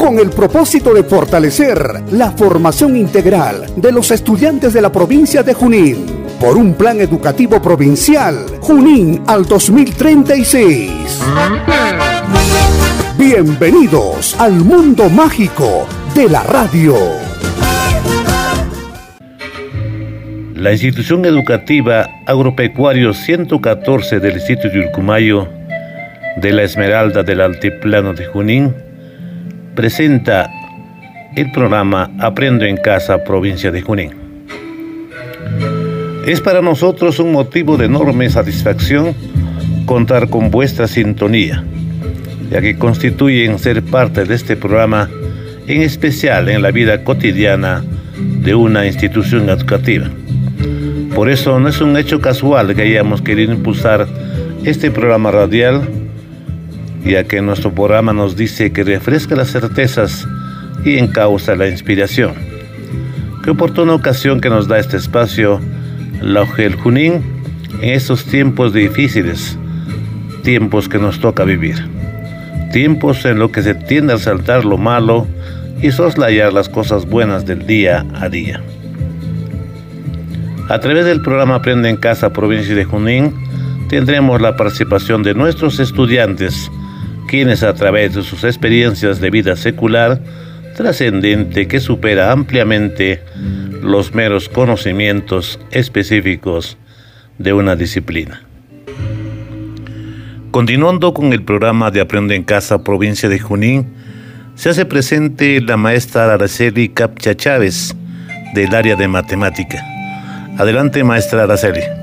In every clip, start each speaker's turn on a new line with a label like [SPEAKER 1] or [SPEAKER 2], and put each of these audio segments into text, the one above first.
[SPEAKER 1] Con el propósito de fortalecer la formación integral de los estudiantes de la provincia de Junín por un plan educativo provincial Junín al 2036. Bienvenidos al mundo mágico de la radio.
[SPEAKER 2] La institución educativa agropecuario 114 del distrito de Urcumayo de la Esmeralda del Altiplano de Junín presenta el programa Aprendo en Casa, provincia de Junín. Es para nosotros un motivo de enorme satisfacción contar con vuestra sintonía, ya que constituyen ser parte de este programa, en especial en la vida cotidiana de una institución educativa. Por eso no es un hecho casual que hayamos querido impulsar este programa radial, ya que nuestro programa nos dice que refresca las certezas y encausa la inspiración. Qué oportuna ocasión que nos da este espacio la Ojel Junín en estos tiempos difíciles, tiempos que nos toca vivir, tiempos en los que se tiende a saltar lo malo y soslayar las cosas buenas del día a día. A través del programa Aprende en Casa Provincia de Junín, tendremos la participación de nuestros estudiantes, quienes a través de sus experiencias de vida secular trascendente que supera ampliamente los meros conocimientos específicos de una disciplina. Continuando con el programa de Aprende en Casa, provincia de Junín, se hace presente la maestra Araceli Capcha Chávez, del área de matemática. Adelante, maestra Araceli.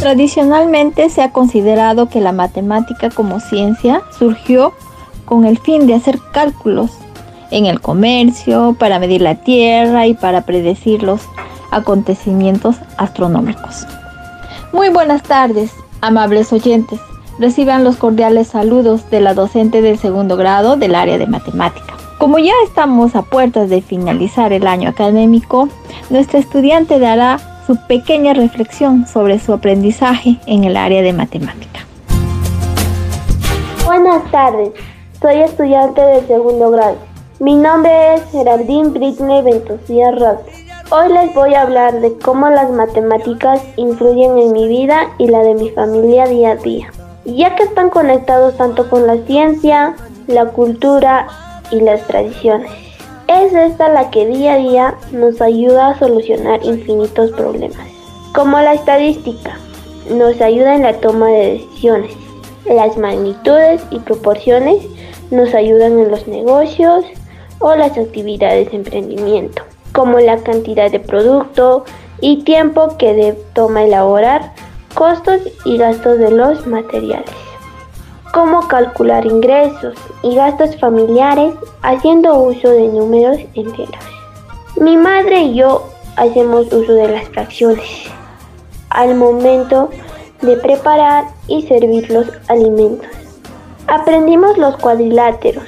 [SPEAKER 3] Tradicionalmente se ha considerado que la matemática como ciencia surgió con el fin de hacer cálculos en el comercio, para medir la Tierra y para predecir los acontecimientos astronómicos. Muy buenas tardes, amables oyentes. Reciban los cordiales saludos de la docente del segundo grado del área de matemática. Como ya estamos a puertas de finalizar el año académico, nuestra estudiante dará su pequeña reflexión sobre su aprendizaje en el área de matemática.
[SPEAKER 4] Buenas tardes, soy estudiante del segundo grado. Mi nombre es Geraldine Britney Ventosía Roth. Hoy les voy a hablar de cómo las matemáticas influyen en mi vida y la de mi familia día a día, ya que están conectados tanto con la ciencia, la cultura y las tradiciones. Es esta la que día a día nos ayuda a solucionar infinitos problemas, como la estadística, nos ayuda en la toma de decisiones, las magnitudes y proporciones nos ayudan en los negocios, o las actividades de emprendimiento, como la cantidad de producto y tiempo que toma elaborar, costos y gastos de los materiales. Cómo calcular ingresos y gastos familiares haciendo uso de números enteros. Mi madre y yo hacemos uso de las fracciones al momento de preparar y servir los alimentos. Aprendimos los cuadriláteros,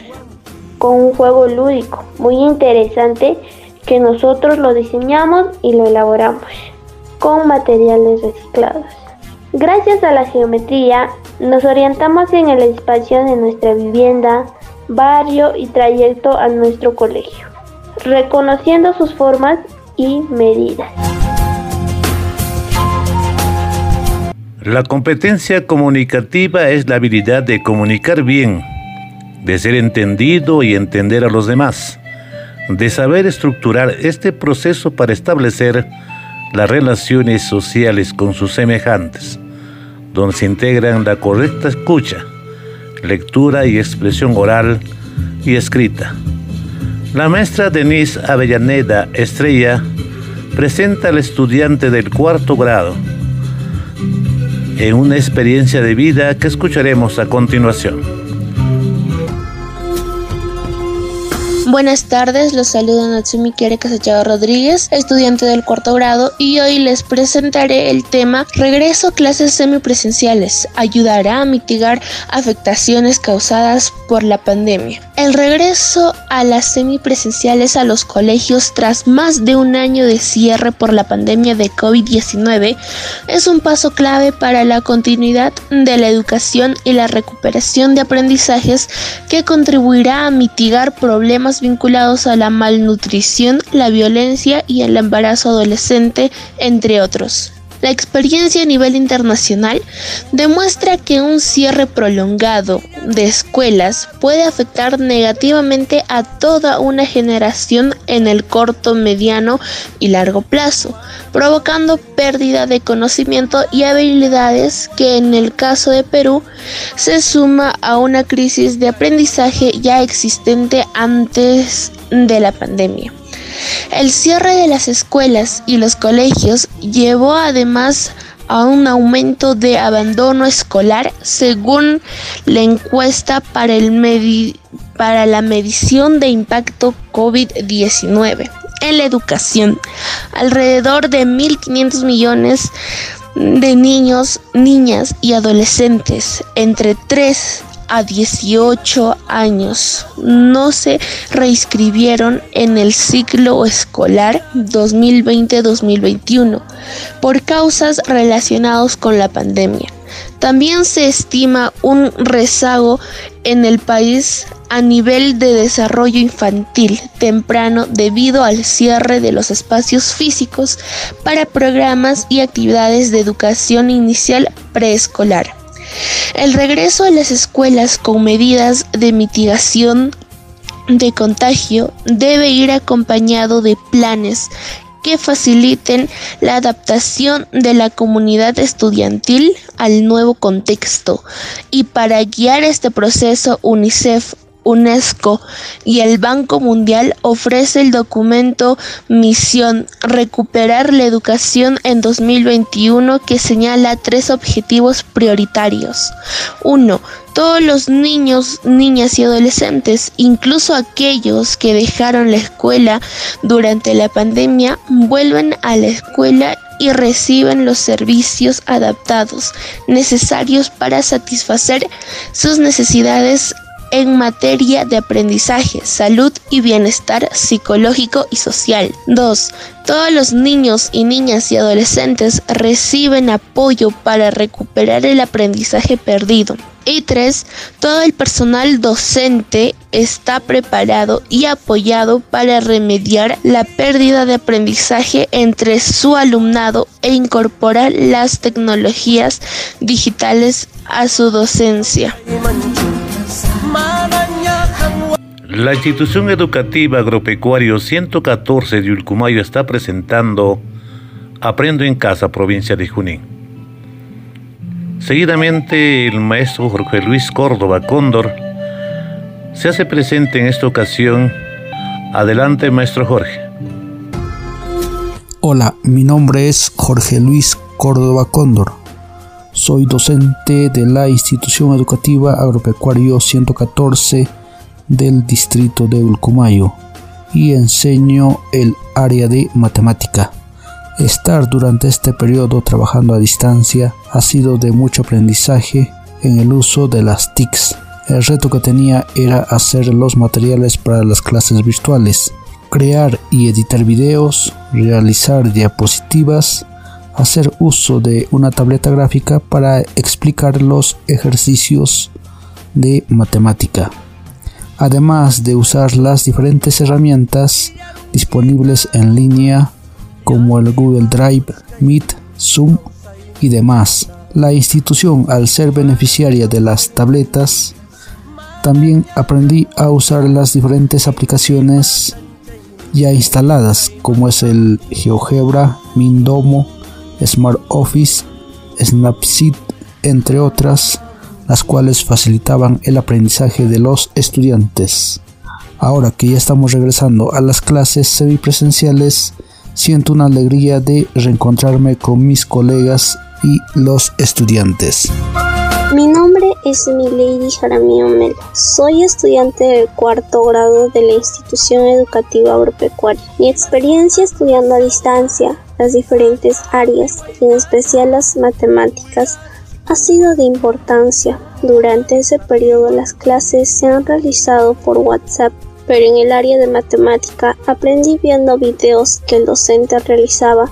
[SPEAKER 4] con un juego lúdico muy interesante que nosotros lo diseñamos y lo elaboramos con materiales reciclados. Gracias a la geometría nos orientamos en el espacio de nuestra vivienda, barrio y trayecto a nuestro colegio, reconociendo sus formas y medidas.
[SPEAKER 2] La competencia comunicativa es la habilidad de comunicar bien de ser entendido y entender a los demás, de saber estructurar este proceso para establecer las relaciones sociales con sus semejantes, donde se integran la correcta escucha, lectura y expresión oral y escrita. La maestra Denise Avellaneda Estrella presenta al estudiante del cuarto grado en una experiencia de vida que escucharemos a continuación.
[SPEAKER 5] Buenas tardes, los saluda Natsumi Kiere Casachado Rodríguez, estudiante del cuarto grado, y hoy les presentaré el tema Regreso a clases semipresenciales. Ayudará a mitigar afectaciones causadas por la pandemia. El regreso a las semipresenciales a los colegios tras más de un año de cierre por la pandemia de COVID-19 es un paso clave para la continuidad de la educación y la recuperación de aprendizajes que contribuirá a mitigar problemas vinculados a la malnutrición, la violencia y el embarazo adolescente, entre otros. La experiencia a nivel internacional demuestra que un cierre prolongado de escuelas puede afectar negativamente a toda una generación en el corto, mediano y largo plazo, provocando pérdida de conocimiento y habilidades que en el caso de Perú se suma a una crisis de aprendizaje ya existente antes de la pandemia. El cierre de las escuelas y los colegios llevó además a un aumento de abandono escolar según la encuesta para, el para la medición de impacto COVID-19 en la educación. Alrededor de 1.500 millones de niños, niñas y adolescentes entre 3 a 18 años no se reinscribieron en el ciclo escolar 2020-2021 por causas relacionadas con la pandemia. También se estima un rezago en el país a nivel de desarrollo infantil temprano debido al cierre de los espacios físicos para programas y actividades de educación inicial preescolar. El regreso a las escuelas con medidas de mitigación de contagio debe ir acompañado de planes que faciliten la adaptación de la comunidad estudiantil al nuevo contexto. Y para guiar este proceso, UNICEF UNESCO y el Banco Mundial ofrece el documento Misión Recuperar la Educación en 2021 que señala tres objetivos prioritarios. 1. Todos los niños, niñas y adolescentes, incluso aquellos que dejaron la escuela durante la pandemia, vuelven a la escuela y reciben los servicios adaptados necesarios para satisfacer sus necesidades en materia de aprendizaje, salud y bienestar psicológico y social. 2. Todos los niños y niñas y adolescentes reciben apoyo para recuperar el aprendizaje perdido. Y 3. Todo el personal docente está preparado y apoyado para remediar la pérdida de aprendizaje entre su alumnado e incorporar las tecnologías digitales a su docencia.
[SPEAKER 2] La institución educativa agropecuario 114 de Ulcumayo está presentando Aprendo en Casa, provincia de Junín. Seguidamente, el maestro Jorge Luis Córdoba Cóndor se hace presente en esta ocasión. Adelante, maestro Jorge.
[SPEAKER 6] Hola, mi nombre es Jorge Luis Córdoba Cóndor. Soy docente de la institución educativa agropecuario 114 del distrito de Ulcumayo y enseño el área de matemática. Estar durante este periodo trabajando a distancia ha sido de mucho aprendizaje en el uso de las TICs. El reto que tenía era hacer los materiales para las clases virtuales, crear y editar videos, realizar diapositivas, hacer uso de una tableta gráfica para explicar los ejercicios de matemática, además de usar las diferentes herramientas disponibles en línea como el Google Drive, Meet, Zoom y demás. La institución, al ser beneficiaria de las tabletas, también aprendí a usar las diferentes aplicaciones ya instaladas como es el GeoGebra, Mindomo, Smart Office, Snapseed, entre otras, las cuales facilitaban el aprendizaje de los estudiantes. Ahora que ya estamos regresando a las clases semipresenciales, siento una alegría de reencontrarme con mis colegas y los estudiantes.
[SPEAKER 7] Mi nombre es Milady Jaramillo Melo. Soy estudiante del cuarto grado de la institución educativa agropecuaria. Mi experiencia estudiando a distancia las diferentes áreas, en especial las matemáticas, ha sido de importancia. Durante ese periodo las clases se han realizado por WhatsApp, pero en el área de matemática aprendí viendo videos que el docente realizaba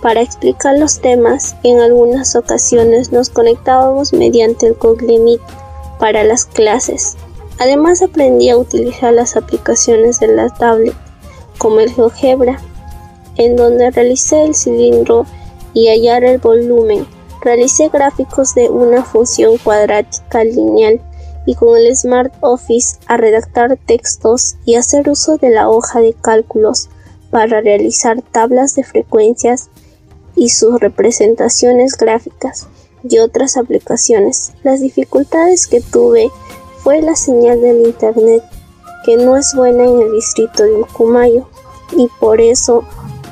[SPEAKER 7] para explicar los temas, en algunas ocasiones nos conectábamos mediante el Google Meet para las clases. Además aprendí a utilizar las aplicaciones de la tablet, como el GeoGebra, en donde realicé el cilindro y hallar el volumen. Realicé gráficos de una función cuadrática lineal y con el Smart Office a redactar textos y hacer uso de la hoja de cálculos para realizar tablas de frecuencias y sus representaciones gráficas y otras aplicaciones. Las dificultades que tuve fue la señal del Internet, que no es buena en el distrito de Ucumayo, y por eso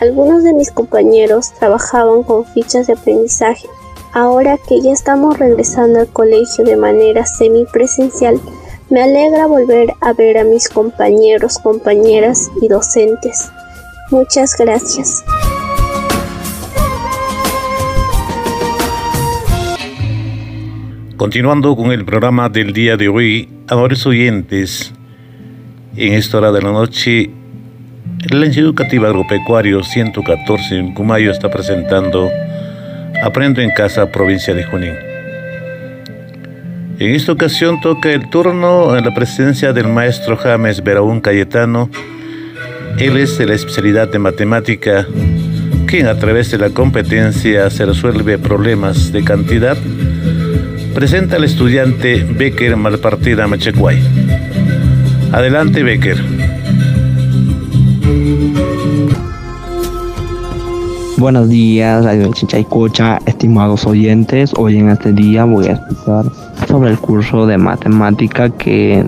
[SPEAKER 7] algunos de mis compañeros trabajaban con fichas de aprendizaje. Ahora que ya estamos regresando al colegio de manera semipresencial, me alegra volver a ver a mis compañeros, compañeras y docentes. Muchas gracias.
[SPEAKER 2] Continuando con el programa del día de hoy, amores oyentes, en esta hora de la noche, la Instituto Educativa Agropecuario 114 en Cumayo está presentando Aprendo en Casa, provincia de Junín. En esta ocasión toca el turno en la presencia del maestro James Beraún Cayetano. Él es de la especialidad de matemática, quien a través de la competencia se resuelve problemas de cantidad presenta al estudiante Becker Malpartida Machecuay. Adelante, Becker.
[SPEAKER 8] Buenos días, Radio Chichaycocha, estimados oyentes. Hoy en este día voy a explicar sobre el curso de matemática que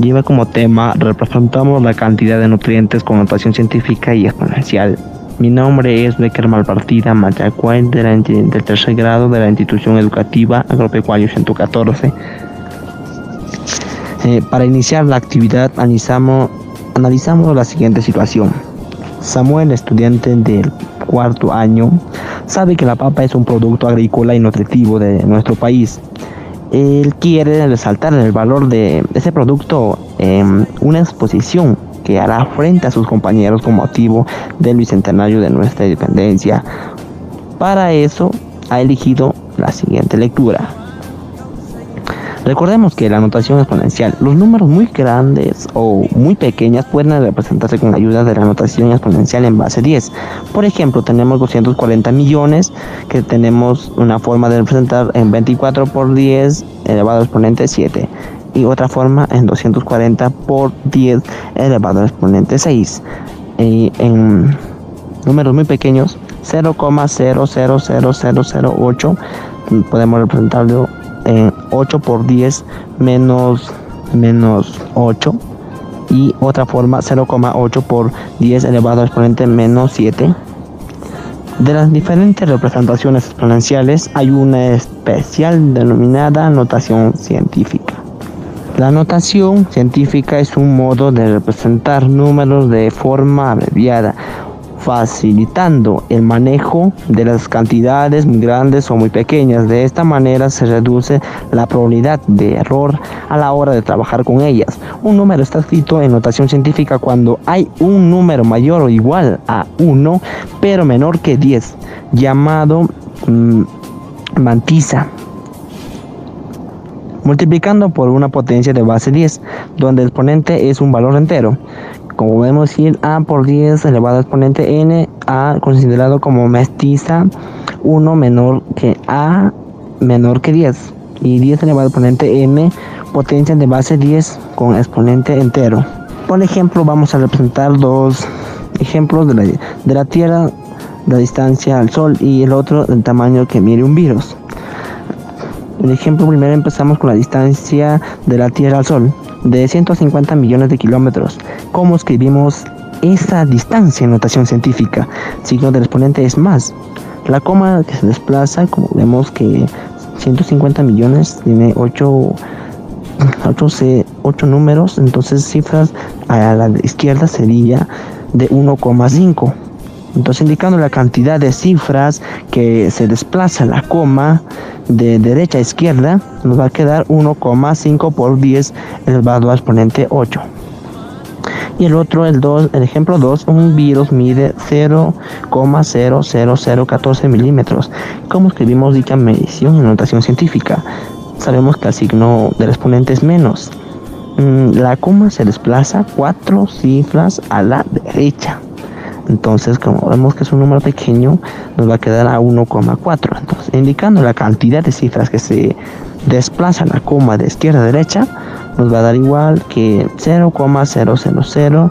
[SPEAKER 8] lleva como tema representamos la cantidad de nutrientes con notación científica y exponencial mi nombre es Becker Malpartida Mayacuay del tercer grado de la institución educativa Agropecuario 114. Eh, para iniciar la actividad analizamos, analizamos la siguiente situación. Samuel, estudiante del cuarto año, sabe que la papa es un producto agrícola y nutritivo de nuestro país. Él quiere resaltar el valor de ese producto en una exposición que hará frente a sus compañeros con motivo del bicentenario de nuestra independencia. Para eso ha elegido la siguiente lectura. Recordemos que la notación exponencial, los números muy grandes o muy pequeñas pueden representarse con la ayuda de la notación exponencial en base 10. Por ejemplo, tenemos 240 millones que tenemos una forma de representar en 24 por 10 elevado a exponente 7 y otra forma en 240 por 10 elevado al exponente 6. Y en números muy pequeños, 0,000008 podemos representarlo en 8 por 10 menos, menos 8 y otra forma 0,8 por 10 elevado al exponente menos 7. De las diferentes representaciones exponenciales hay una especial denominada notación científica. La notación científica es un modo de representar números de forma abreviada, facilitando el manejo de las cantidades muy grandes o muy pequeñas. De esta manera se reduce la probabilidad de error a la hora de trabajar con ellas. Un número está escrito en notación científica cuando hay un número mayor o igual a 1, pero menor que 10, llamado mm, mantiza multiplicando por una potencia de base 10, donde el exponente es un valor entero. Como podemos decir, a por 10 elevado al exponente n, a considerado como mestiza 1 menor que a menor que 10 y 10 elevado al exponente m potencia de base 10 con exponente entero. Por ejemplo, vamos a representar dos ejemplos de la, de la Tierra, la distancia al Sol y el otro del tamaño que mide un virus. El ejemplo primero empezamos con la distancia de la Tierra al Sol, de 150 millones de kilómetros. ¿Cómo escribimos esa distancia en notación científica? Signo del exponente es más. La coma que se desplaza, como vemos que
[SPEAKER 9] 150 millones tiene 8, 8, números, entonces cifras a la izquierda sería de 1,5. Entonces indicando la cantidad de cifras que se desplaza la coma de derecha a izquierda, nos va a quedar 1,5 por 10 elevado a exponente 8. Y el otro, el, 2, el ejemplo 2, un virus mide 0,00014 milímetros. ¿Cómo escribimos dicha medición en notación científica? Sabemos que el signo del exponente es menos. Mm, la coma se desplaza cuatro cifras a la derecha. Entonces, como vemos que es un número pequeño, nos va a quedar a 1,4. Entonces, indicando la cantidad de cifras que se desplaza la coma de izquierda a derecha, nos va a dar igual que 0,000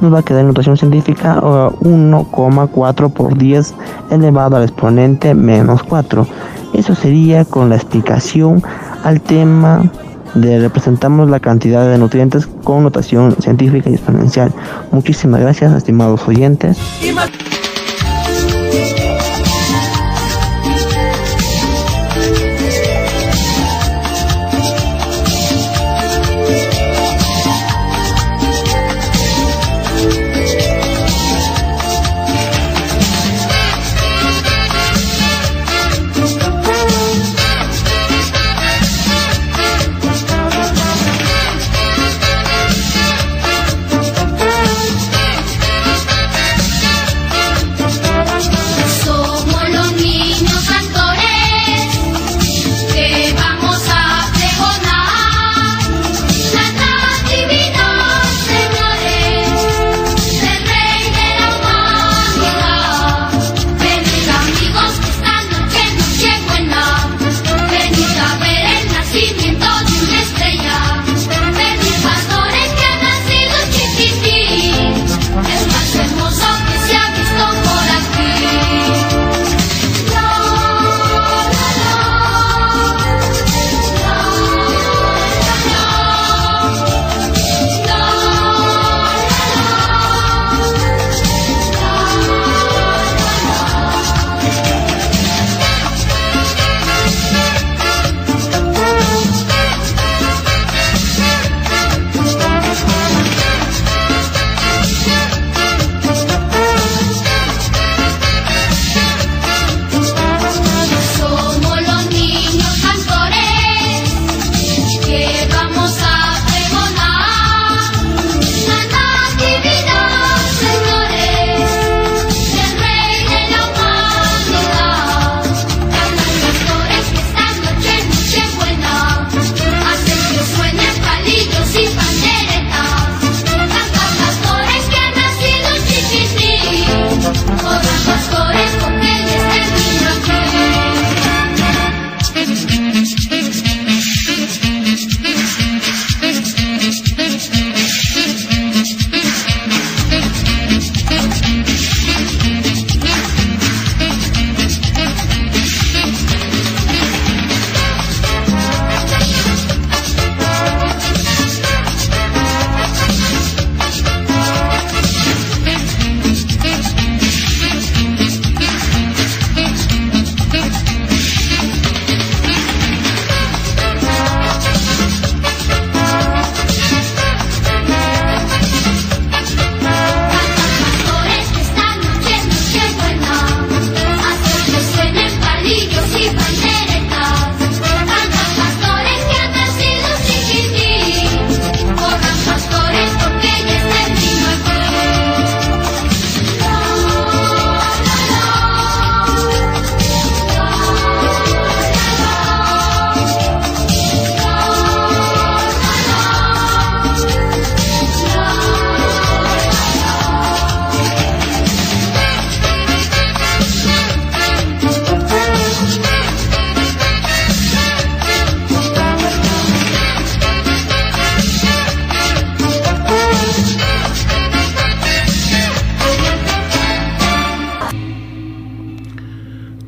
[SPEAKER 9] nos va a quedar en notación científica 1,4 por 10 elevado al exponente menos 4. Eso sería con la explicación al tema de representamos la cantidad de nutrientes con notación científica y exponencial. Muchísimas gracias, estimados oyentes.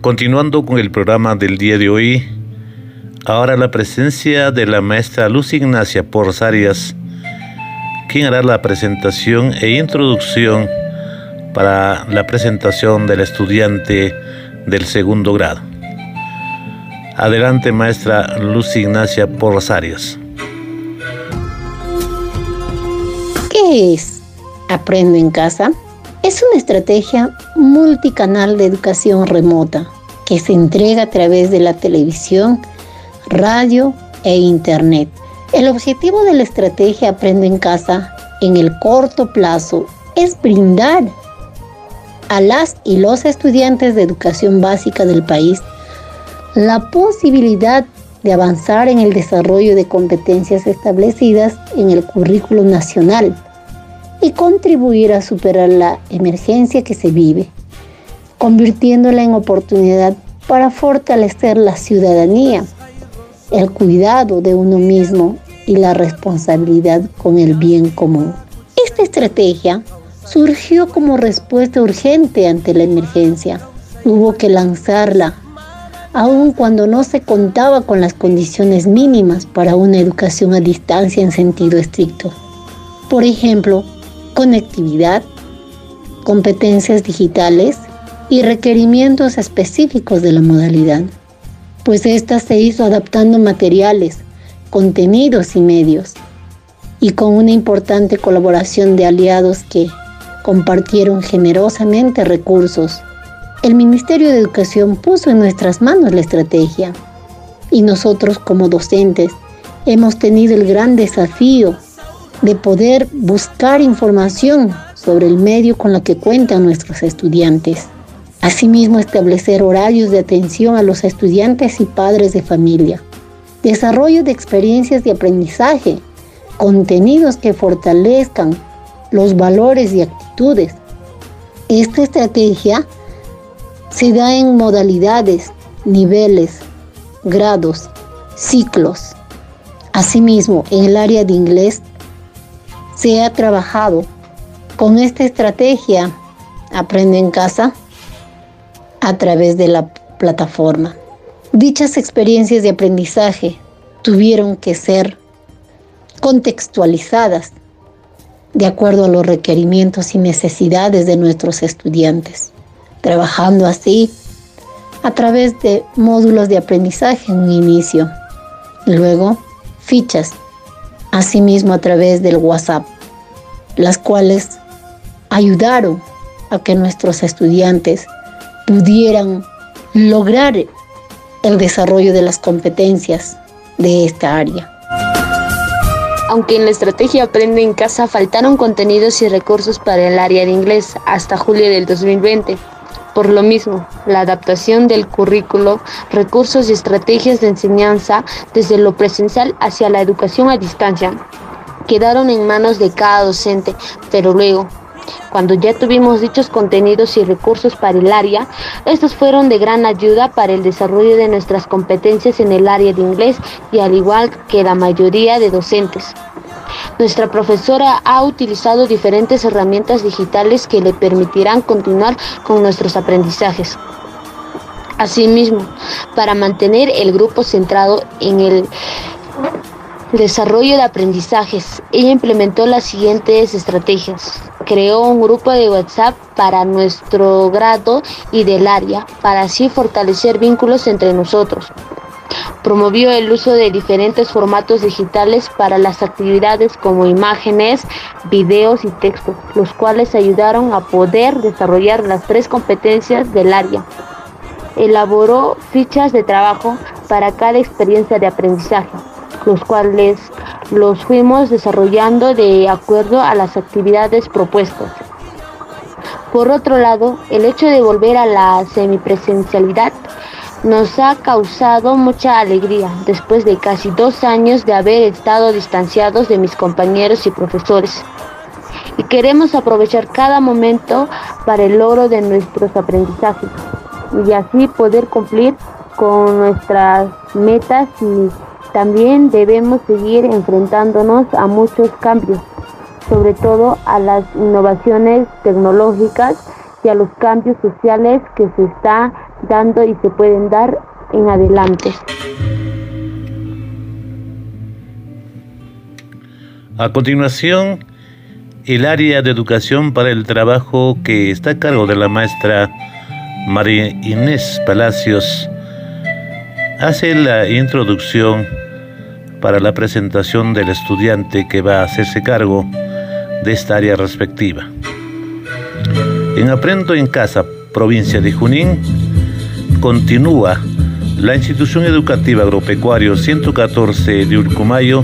[SPEAKER 2] Continuando con el programa del día de hoy, ahora la presencia de la maestra Luz Ignacia Porras Arias, quien hará la presentación e introducción para la presentación del estudiante del segundo grado. Adelante, maestra Luz Ignacia Porrosarios.
[SPEAKER 10] ¿Qué es Aprendo en casa? Es una estrategia multicanal de educación remota que se entrega a través de la televisión, radio e internet. El objetivo de la estrategia Aprendo en casa en el corto plazo es brindar a las y los estudiantes de educación básica del país la posibilidad de avanzar en el desarrollo de competencias establecidas en el currículo nacional y contribuir a superar la emergencia que se vive, convirtiéndola en oportunidad para fortalecer la ciudadanía, el cuidado de uno mismo y la responsabilidad con el bien común. Esta estrategia surgió como respuesta urgente ante la emergencia. Hubo que lanzarla, aun cuando no se contaba con las condiciones mínimas para una educación a distancia en sentido estricto. Por ejemplo, conectividad, competencias digitales y requerimientos específicos de la modalidad, pues ésta se hizo adaptando materiales, contenidos y medios, y con una importante colaboración de aliados que compartieron generosamente recursos. El Ministerio de Educación puso en nuestras manos la estrategia y nosotros como docentes hemos tenido el gran desafío de poder buscar información sobre el medio con la que cuentan nuestros estudiantes. Asimismo, establecer horarios de atención a los estudiantes y padres de familia. Desarrollo de experiencias de aprendizaje, contenidos que fortalezcan los valores y actitudes. Esta estrategia se da en modalidades, niveles, grados, ciclos. Asimismo, en el área de inglés se ha trabajado con esta estrategia Aprende en casa a través de la plataforma. Dichas experiencias de aprendizaje tuvieron que ser contextualizadas de acuerdo a los requerimientos y necesidades de nuestros estudiantes, trabajando así a través de módulos de aprendizaje en un inicio, luego fichas asimismo a través del WhatsApp, las cuales ayudaron a que nuestros estudiantes pudieran lograr el desarrollo de las competencias de esta área.
[SPEAKER 11] Aunque en la estrategia Aprende en Casa faltaron contenidos y recursos para el área de inglés hasta julio del 2020. Por lo mismo, la adaptación del currículo, recursos y estrategias de enseñanza desde lo presencial hacia la educación a distancia quedaron en manos de cada docente, pero luego, cuando ya tuvimos dichos contenidos y recursos para el área, estos fueron de gran ayuda para el desarrollo de nuestras competencias en el área de inglés y al igual que la mayoría de docentes. Nuestra profesora ha utilizado diferentes herramientas digitales que le permitirán continuar con nuestros aprendizajes. Asimismo, para mantener el grupo centrado en el desarrollo de aprendizajes, ella implementó las siguientes estrategias. Creó un grupo de WhatsApp para nuestro grado y del área, para así fortalecer vínculos entre nosotros. Promovió el uso de diferentes formatos digitales para las actividades como imágenes, videos y textos, los cuales ayudaron a poder desarrollar las tres competencias del área. Elaboró fichas de trabajo para cada experiencia de aprendizaje, los cuales los fuimos desarrollando de acuerdo a las actividades propuestas. Por otro lado, el hecho de volver a la semipresencialidad nos ha causado mucha alegría después de casi dos años de haber estado distanciados de mis compañeros y profesores. Y queremos aprovechar cada momento para el logro de nuestros aprendizajes y así poder cumplir con nuestras metas y también debemos seguir enfrentándonos a muchos cambios, sobre todo a las innovaciones tecnológicas y a los cambios sociales que se está dando y se pueden dar en adelante.
[SPEAKER 2] A continuación, el área de educación para el trabajo que está a cargo de la maestra María Inés Palacios hace la introducción para la presentación del estudiante que va a hacerse cargo de esta área respectiva. En Aprendo en Casa, provincia de Junín, continúa la institución educativa agropecuario 114 de Urcumayo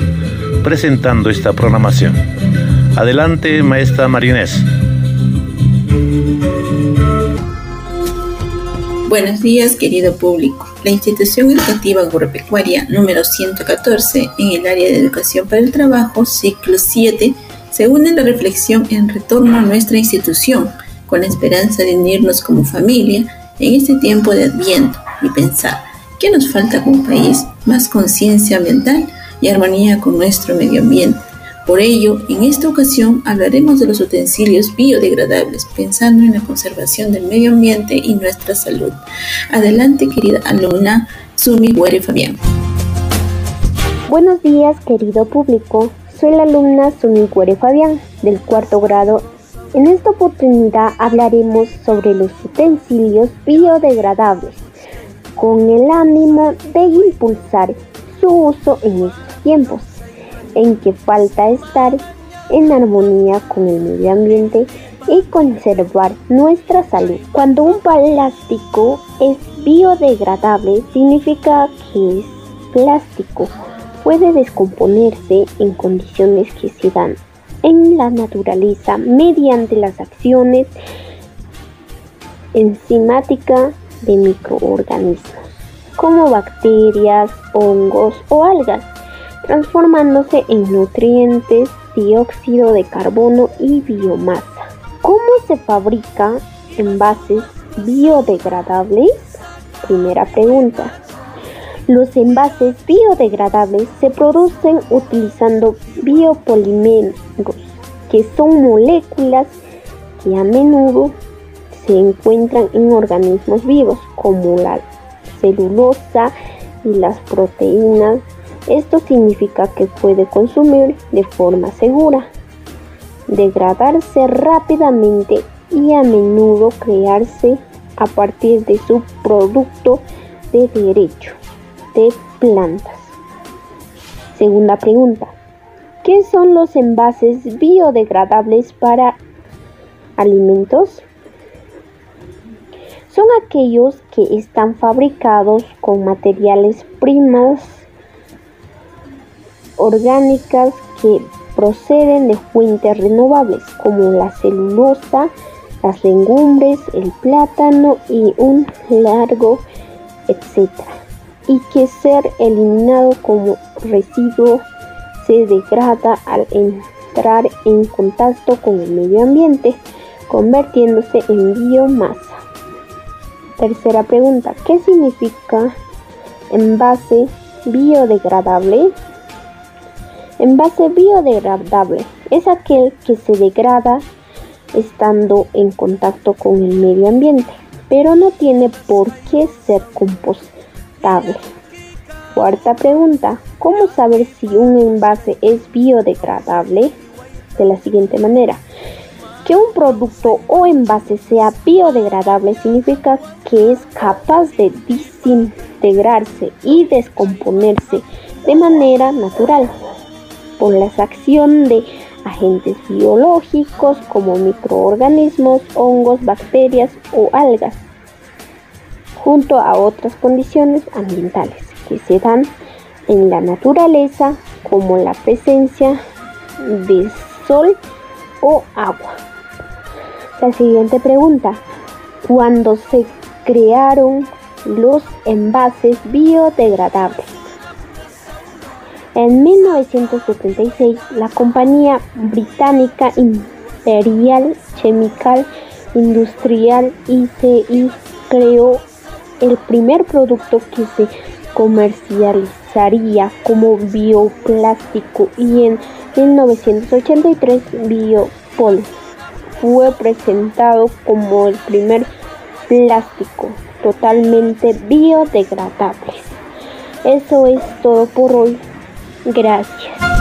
[SPEAKER 2] presentando esta programación. Adelante, maestra Marinés.
[SPEAKER 12] Buenos días, querido público. La institución educativa agropecuaria número 114 en el área de educación para el trabajo, ciclo 7, se une en la reflexión en retorno a nuestra institución, con la esperanza de unirnos como familia en este tiempo de adviento y pensar ¿Qué nos falta como país? Más conciencia ambiental y armonía con nuestro medio ambiente. Por ello, en esta ocasión hablaremos de los utensilios biodegradables, pensando en la conservación del medio ambiente y nuestra salud. Adelante, querida alumna Sumi Guere Fabián.
[SPEAKER 13] Buenos días, querido público. Soy la alumna Sumi Guere Fabián, del cuarto grado. En esta oportunidad hablaremos sobre los utensilios biodegradables con el ánimo de impulsar su uso en estos tiempos, en que falta estar en armonía con el medio ambiente y conservar nuestra salud. Cuando un plástico es biodegradable, significa que es plástico. Puede descomponerse en condiciones que se dan en la naturaleza mediante las acciones enzimáticas de microorganismos, como bacterias, hongos o algas, transformándose en nutrientes, dióxido de carbono y biomasa. ¿Cómo se fabrica envases biodegradables? Primera pregunta. Los envases biodegradables se producen utilizando biopolímeros, que son moléculas que a menudo se encuentran en organismos vivos como la celulosa y las proteínas. Esto significa que puede consumir de forma segura, degradarse rápidamente y a menudo crearse a partir de su producto de derecho de plantas. Segunda pregunta. ¿Qué son los envases biodegradables para alimentos? son aquellos que están fabricados con materiales primas orgánicas que proceden de fuentes renovables como la celulosa, las legumbres, el plátano y un largo, etc. Y que ser eliminado como residuo se degrada al entrar en contacto con el medio ambiente, convirtiéndose en biomasa. Tercera pregunta, ¿qué significa envase biodegradable? Envase biodegradable es aquel que se degrada estando en contacto con el medio ambiente, pero no tiene por qué ser compostable. Cuarta pregunta, ¿cómo saber si un envase es biodegradable? De la siguiente manera, que un producto o envase sea biodegradable significa que es capaz de desintegrarse y descomponerse de manera natural por la acción de agentes biológicos como microorganismos, hongos, bacterias o algas, junto a otras condiciones ambientales que se dan en la naturaleza como la presencia de sol o agua. La siguiente pregunta. ¿Cuándo se crearon los envases biodegradables? En 1976, la compañía británica Imperial Chemical Industrial ICI creó el primer producto que se comercializaría como bioplástico y en 1983 Biopol fue presentado como el primer plástico totalmente biodegradable. Eso es todo por hoy. Gracias.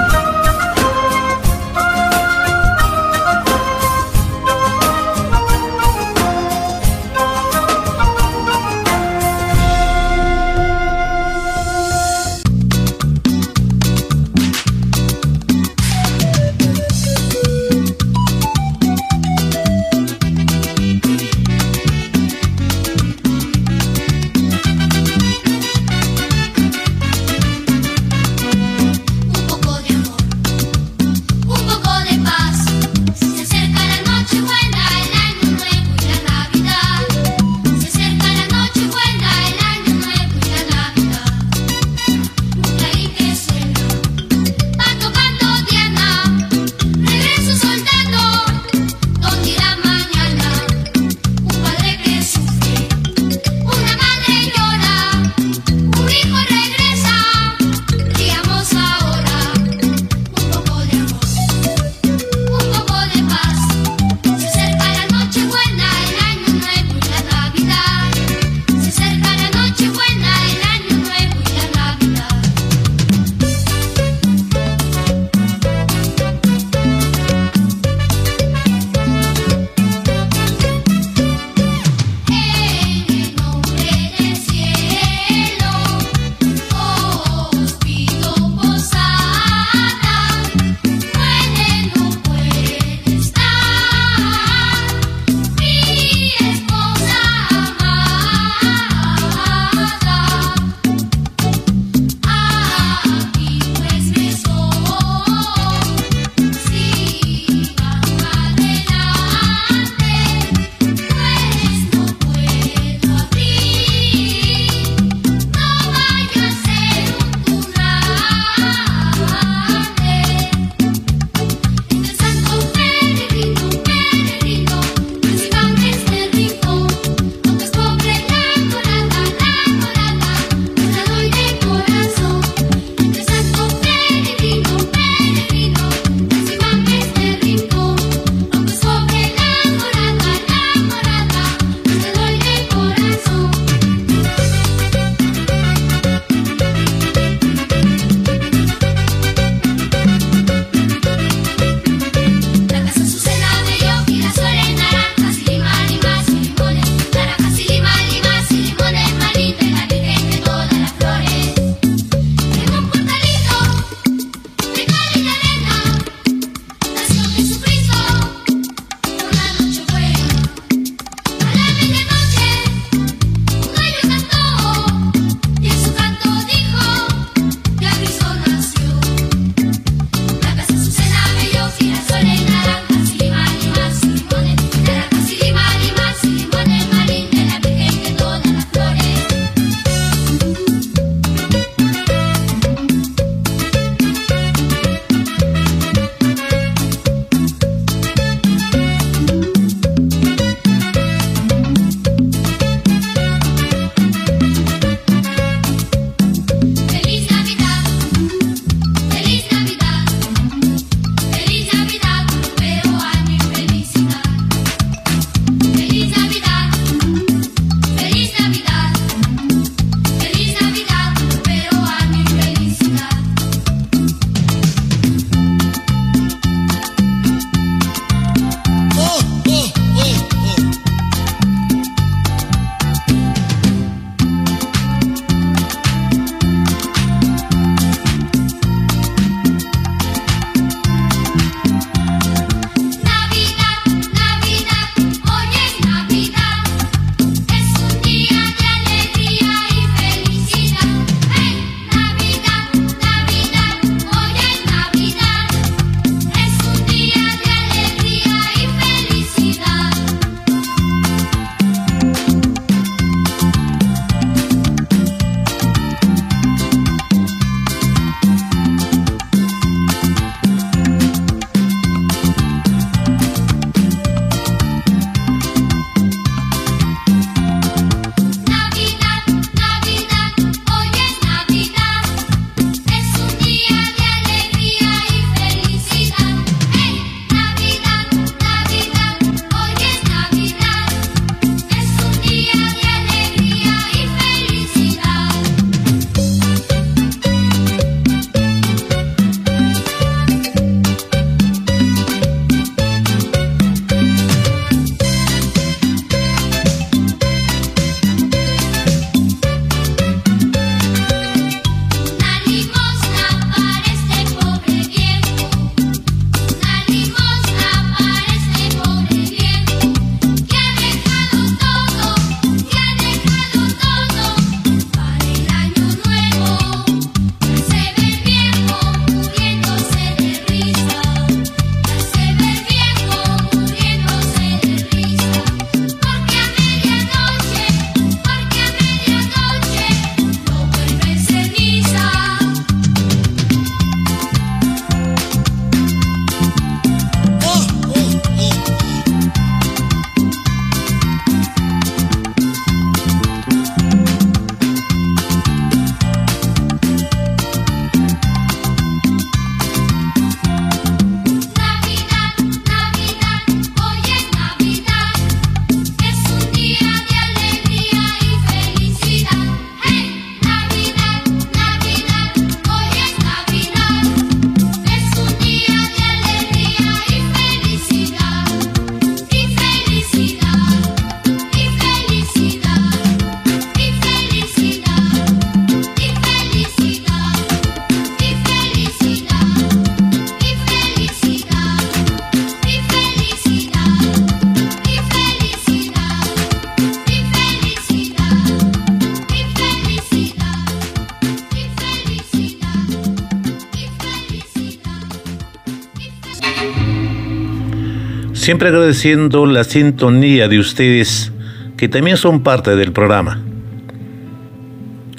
[SPEAKER 2] Siempre agradeciendo la sintonía de ustedes que también son parte del programa.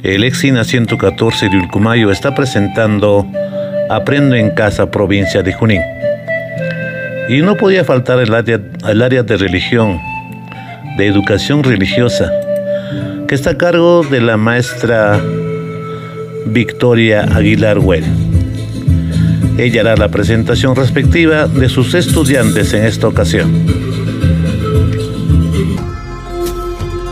[SPEAKER 2] El Exina 114 de Ulcumayo está presentando Aprendo en Casa, provincia de Junín. Y no podía faltar el área, el área de religión, de educación religiosa, que está a cargo de la maestra Victoria Aguilar Well. Ella hará la presentación respectiva de sus estudiantes en esta ocasión.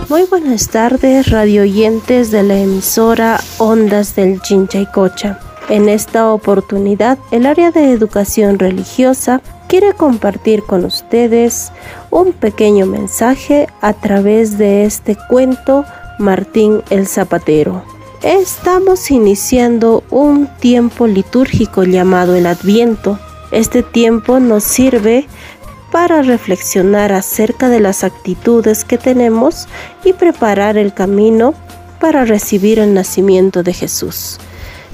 [SPEAKER 14] Muy buenas tardes, radio oyentes de la emisora Ondas del Chinchaycocha. En esta oportunidad, el área de educación religiosa quiere compartir con ustedes un pequeño mensaje a través de este cuento Martín el Zapatero. Estamos iniciando un tiempo litúrgico llamado el Adviento. Este tiempo nos sirve para reflexionar acerca de las actitudes que tenemos y preparar el camino para recibir el nacimiento de Jesús.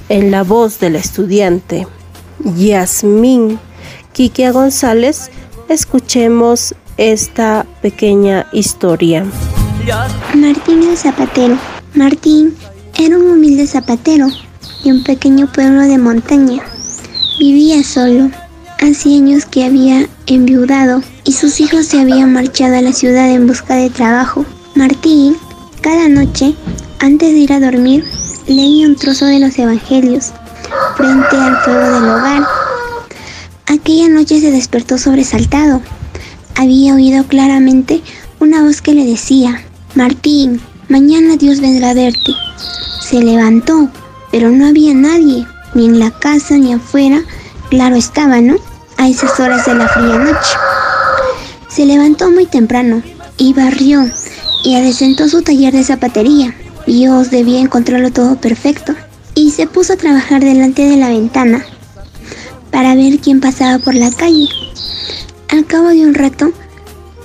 [SPEAKER 14] En la voz del estudiante Yasmín Quiquia González, escuchemos esta pequeña historia.
[SPEAKER 15] Martín el Zapatero. Martín era un humilde zapatero de un pequeño pueblo de montaña. Vivía solo. Hacía años que había enviudado y sus hijos se habían marchado a la ciudad en busca de trabajo. Martín, cada noche, antes de ir a dormir, leía un trozo de los evangelios frente al fuego del hogar. Aquella noche se despertó sobresaltado. Había oído claramente una voz que le decía, Martín, mañana Dios vendrá a verte. Se levantó, pero no había nadie, ni en la casa ni afuera. Claro estaba, ¿no? A esas horas de la fría noche. Se levantó muy temprano y barrió y adecentó su taller de zapatería. Dios debía encontrarlo todo perfecto. Y se puso a trabajar delante de la ventana para ver quién pasaba por la calle. Al cabo de un rato,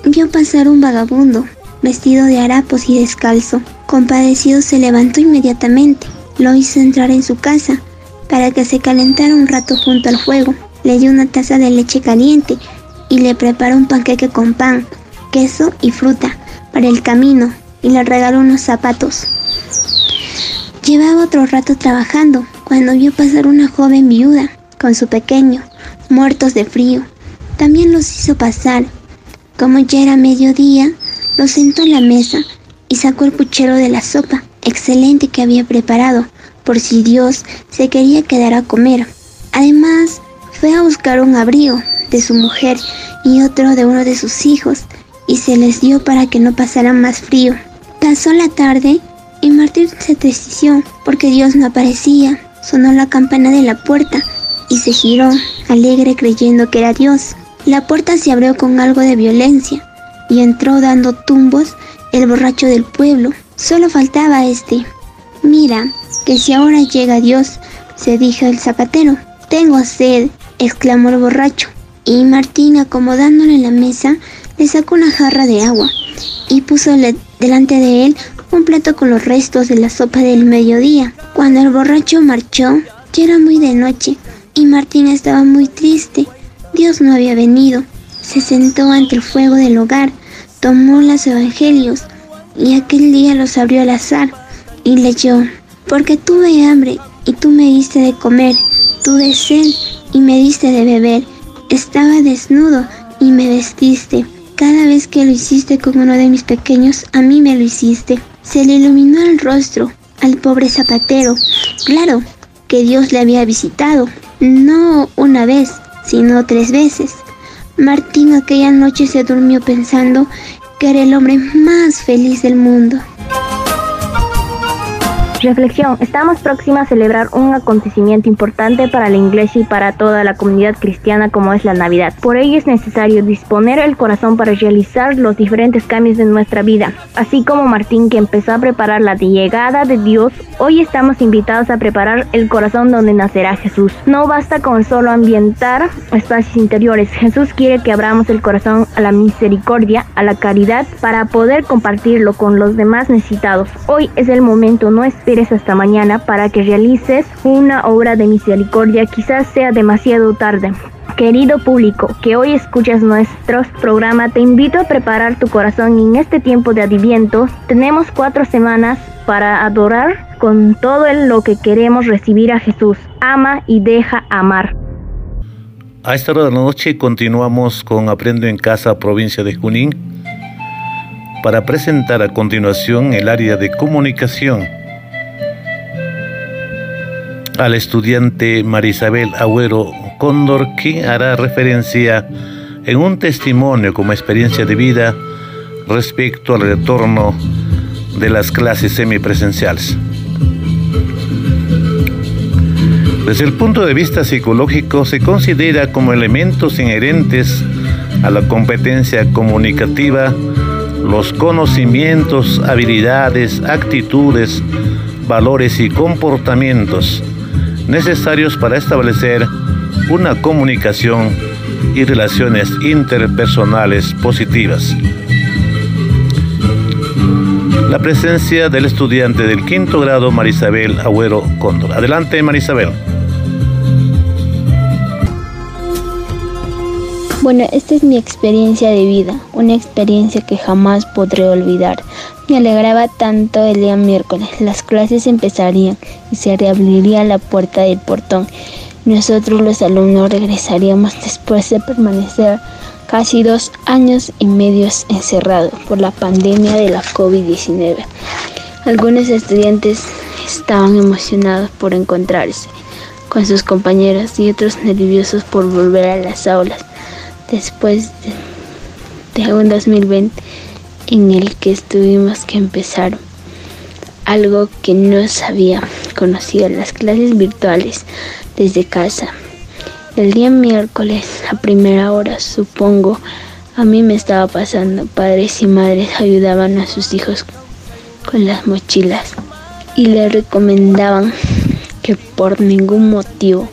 [SPEAKER 15] vio pasar un vagabundo, vestido de harapos y descalzo. Compadecido se levantó inmediatamente, lo hizo entrar en su casa para que se calentara un rato junto al fuego. Le dio una taza de leche caliente y le preparó un panqueque con pan, queso y fruta para el camino y le regaló unos zapatos. Llevaba otro rato trabajando cuando vio pasar una joven viuda con su pequeño, muertos de frío. También los hizo pasar. Como ya era mediodía, los sentó en la mesa y sacó el puchero de la sopa excelente que había preparado por si Dios se quería quedar a comer. Además, fue a buscar un abrigo de su mujer y otro de uno de sus hijos y se les dio para que no pasaran más frío. Pasó la tarde y Martín se tristció porque Dios no aparecía. Sonó la campana de la puerta y se giró, alegre creyendo que era Dios. La puerta se abrió con algo de violencia y entró dando tumbos el borracho del pueblo. Solo faltaba este. Mira, que si ahora llega Dios, se dijo el zapatero. Tengo sed, exclamó el borracho. Y Martín, acomodándole la mesa, le sacó una jarra de agua y puso delante de él un plato con los restos de la sopa del mediodía. Cuando el borracho marchó, ya era muy de noche y Martín estaba muy triste. Dios no había venido. Se sentó ante el fuego del hogar tomó los evangelios y aquel día los abrió al azar y leyó, porque tuve hambre y tú me diste de comer, tuve sed y me diste de beber, estaba desnudo y me vestiste. Cada vez que lo hiciste con uno de mis pequeños, a mí me lo hiciste. Se le iluminó el rostro al pobre zapatero. Claro que Dios le había visitado, no una vez, sino tres veces. Martín aquella noche se durmió pensando que era el hombre más feliz del mundo.
[SPEAKER 16] Reflexión. Estamos próximos a celebrar un acontecimiento importante para la iglesia y para toda la comunidad cristiana como es la Navidad. Por ello es necesario disponer el corazón para realizar los diferentes cambios de nuestra vida. Así como Martín que empezó a preparar la llegada de Dios, hoy estamos invitados a preparar el corazón donde nacerá Jesús. No basta con solo ambientar espacios interiores. Jesús quiere que abramos el corazón a la misericordia, a la caridad, para poder compartirlo con los demás necesitados. Hoy es el momento, no esperes hasta mañana para que realices una obra de misericordia. Quizás sea demasiado tarde. Querido público que hoy escuchas nuestro programa, te invito a preparar tu corazón en este tiempo de advientos. Tenemos cuatro semanas para adorar con todo lo que queremos recibir a Jesús. Ama y deja amar.
[SPEAKER 2] A esta hora de la noche continuamos con Aprendo en Casa, provincia de Junín, para presentar a continuación el área de comunicación al estudiante Marisabel Agüero Cóndor, quien hará referencia en un testimonio como experiencia de vida respecto al retorno de las clases semipresenciales. Desde el punto de vista psicológico se considera como elementos inherentes a la competencia comunicativa los conocimientos, habilidades, actitudes, valores y comportamientos necesarios para establecer una comunicación y relaciones interpersonales positivas. La presencia del estudiante del quinto grado Marisabel Agüero Cóndor. Adelante Marisabel.
[SPEAKER 17] Bueno, esta es mi experiencia de vida, una experiencia que jamás podré olvidar. Me alegraba tanto el día miércoles. Las clases empezarían y se reabriría la puerta del portón. Nosotros los alumnos regresaríamos después de permanecer casi dos años y medio encerrados por la pandemia de la COVID-19. Algunos estudiantes estaban emocionados por encontrarse con sus compañeros y otros nerviosos por volver a las aulas después de, un 2020 en el que estuvimos que empezar algo que no sabía, conocía las clases virtuales desde casa. El día miércoles a primera hora, supongo, a mí me estaba pasando. Padres y madres ayudaban a sus hijos con las mochilas y le recomendaban que por ningún motivo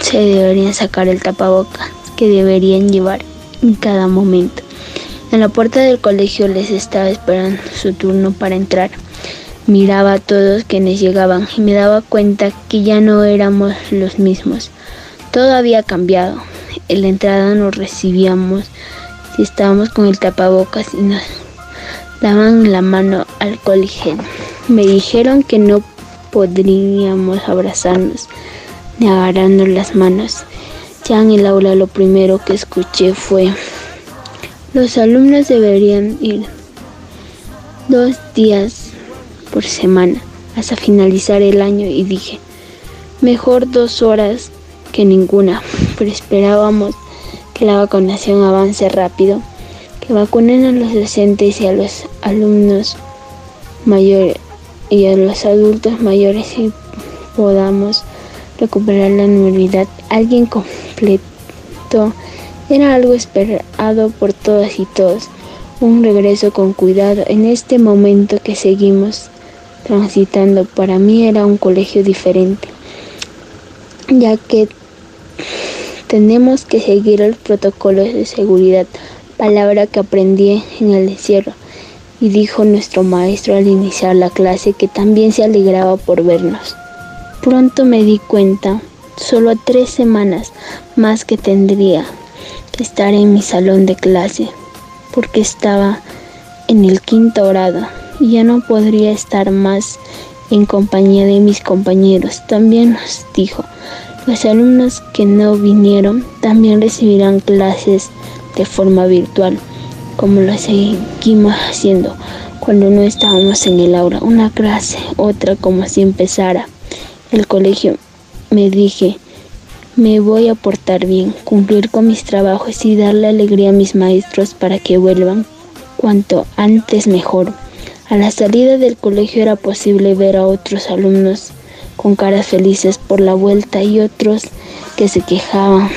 [SPEAKER 17] se deberían sacar el tapabocas deberían llevar en cada momento. En la puerta del colegio les estaba esperando su turno para entrar. Miraba a todos quienes llegaban y me daba cuenta que ya no éramos los mismos. Todo había cambiado. En la entrada nos recibíamos si estábamos con el tapabocas y nos daban la mano al colegio. Me dijeron que no podríamos abrazarnos ni agarrarnos las manos. Ya en el aula lo primero que escuché fue, los alumnos deberían ir dos días por semana hasta finalizar el año y dije, mejor dos horas que ninguna, pero esperábamos que la vacunación avance rápido, que vacunen a los docentes y a los alumnos mayores y a los adultos mayores y podamos recuperar la normalidad. Alguien era algo esperado por todas y todos. Un regreso con cuidado en este momento que seguimos transitando. Para mí era un colegio diferente, ya que tenemos que seguir los protocolos de seguridad, palabra que aprendí en el encierro. Y dijo nuestro maestro al iniciar la clase que también se alegraba por vernos. Pronto me di cuenta, solo tres semanas más que tendría que estar en mi salón de clase, porque estaba en el quinto grado y ya no podría estar más en compañía de mis compañeros. También nos dijo, los alumnos que no vinieron también recibirán clases de forma virtual, como lo seguimos haciendo cuando no estábamos en el aula, una clase, otra como si empezara el colegio, me dije, me voy a portar bien, cumplir con mis trabajos y darle alegría a mis maestros para que vuelvan cuanto antes mejor. A la salida del colegio era posible ver a otros alumnos con caras felices por la vuelta y otros que se quejaban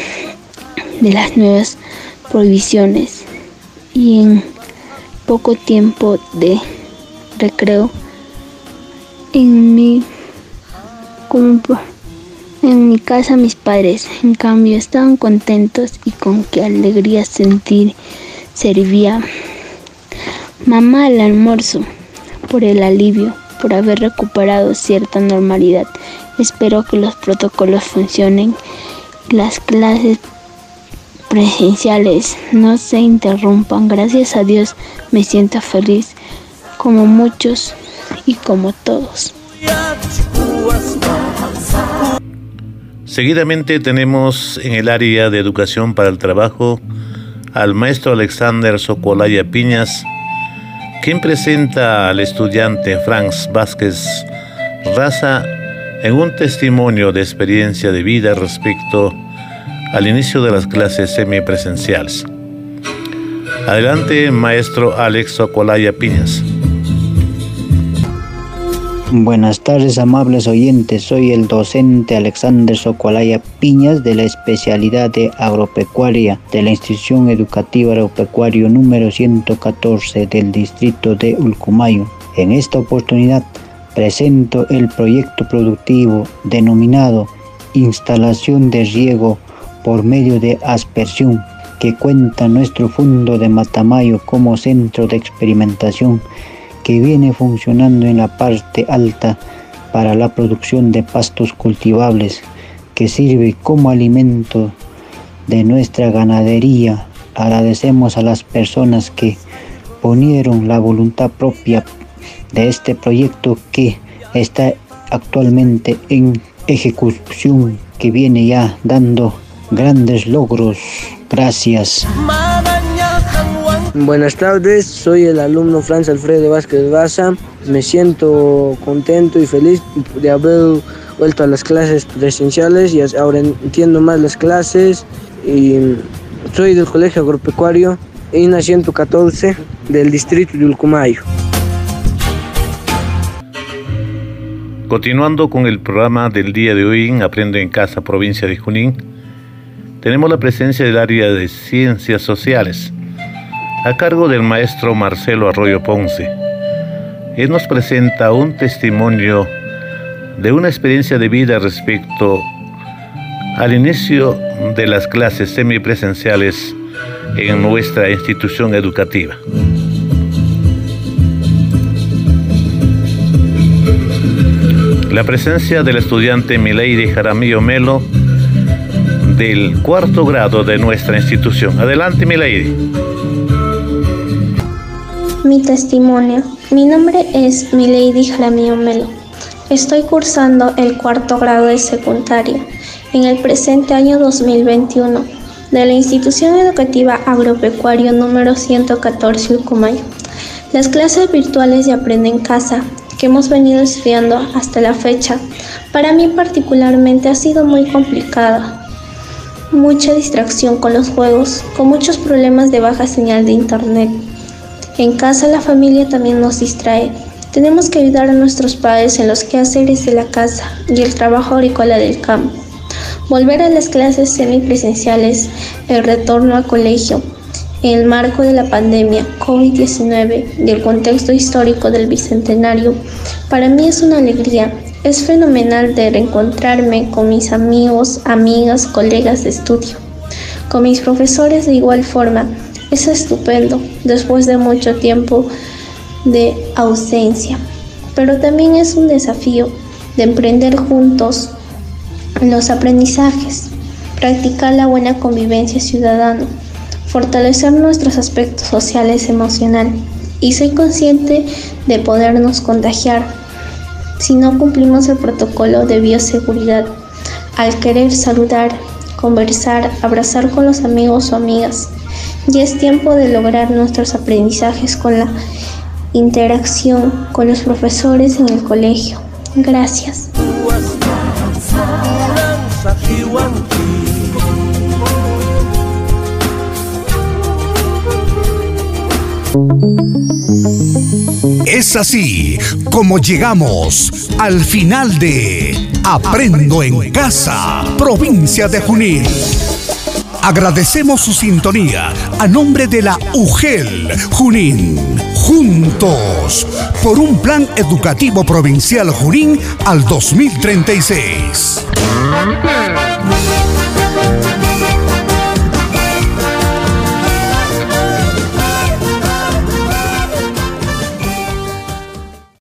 [SPEAKER 17] de las nuevas prohibiciones. Y en poco tiempo de recreo, en mi en mi casa mis padres, en cambio, estaban contentos y con qué alegría sentir servía mamá al almuerzo por el alivio, por haber recuperado cierta normalidad. Espero que los protocolos funcionen las clases presenciales no se interrumpan. Gracias a Dios me siento feliz como muchos y como todos.
[SPEAKER 2] Seguidamente tenemos en el área de educación para el trabajo al maestro Alexander Socolaya Piñas, quien presenta al estudiante Franz Vázquez Raza en un testimonio de experiencia de vida respecto al inicio de las clases semipresenciales. Adelante, maestro Alex Socolaya Piñas.
[SPEAKER 18] Buenas tardes, amables oyentes. Soy el docente Alexander Socolaya Piñas de la especialidad de agropecuaria de la Institución Educativa Agropecuario número 114 del distrito de Ulcumayo. En esta oportunidad presento el proyecto productivo denominado Instalación de riego por medio de aspersión que cuenta nuestro Fundo de Matamayo como centro de experimentación que viene funcionando en la parte alta para la producción de pastos cultivables que sirve como alimento de nuestra ganadería. Agradecemos a las personas que ponieron la voluntad propia de este proyecto que está actualmente en ejecución, que viene ya dando grandes logros. Gracias.
[SPEAKER 19] Buenas tardes, soy el alumno Franz Alfredo Vázquez Baza. Me siento contento y feliz de haber vuelto a las clases presenciales y ahora entiendo más las clases. Y soy del Colegio Agropecuario INA 114 del distrito de Ulcumayo.
[SPEAKER 2] Continuando con el programa del día de hoy en Aprendo en Casa, provincia de Junín, tenemos la presencia del área de ciencias sociales a cargo del maestro Marcelo Arroyo Ponce. Él nos presenta un testimonio de una experiencia de vida respecto al inicio de las clases semipresenciales en nuestra institución educativa. La presencia del estudiante Milady Jaramillo Melo del cuarto grado de nuestra institución. Adelante, Milady.
[SPEAKER 7] Mi testimonio. Mi nombre es Milady Jaramillo Melo. Estoy cursando el cuarto grado de secundaria en el presente año 2021 de la institución educativa agropecuario número 114 Ucumayo. Las clases virtuales de Aprende en Casa que hemos venido estudiando hasta la fecha, para mí particularmente ha sido muy complicada. Mucha distracción con los juegos, con muchos problemas de baja señal de internet en casa la familia también nos distrae. Tenemos que ayudar a nuestros padres en los quehaceres de la casa y el trabajo agrícola del campo. Volver a las clases semipresenciales, el retorno al colegio, en el marco de la pandemia COVID-19 y el contexto histórico del Bicentenario, para mí es una alegría. Es fenomenal de reencontrarme con mis amigos, amigas, colegas de estudio, con mis profesores de igual forma es estupendo después de mucho tiempo de ausencia, pero también es un desafío de emprender juntos los aprendizajes, practicar la buena convivencia ciudadana, fortalecer nuestros aspectos sociales emocional y soy consciente de podernos contagiar. Si no cumplimos el protocolo de bioseguridad al querer saludar, conversar, abrazar con los amigos o amigas ya es tiempo de lograr nuestros aprendizajes con la interacción con los profesores en el colegio. Gracias.
[SPEAKER 1] Es así como llegamos al final de Aprendo en Casa, provincia de Junín. Agradecemos su sintonía a nombre de la UGEL Junín. Juntos por un plan educativo provincial Junín al 2036.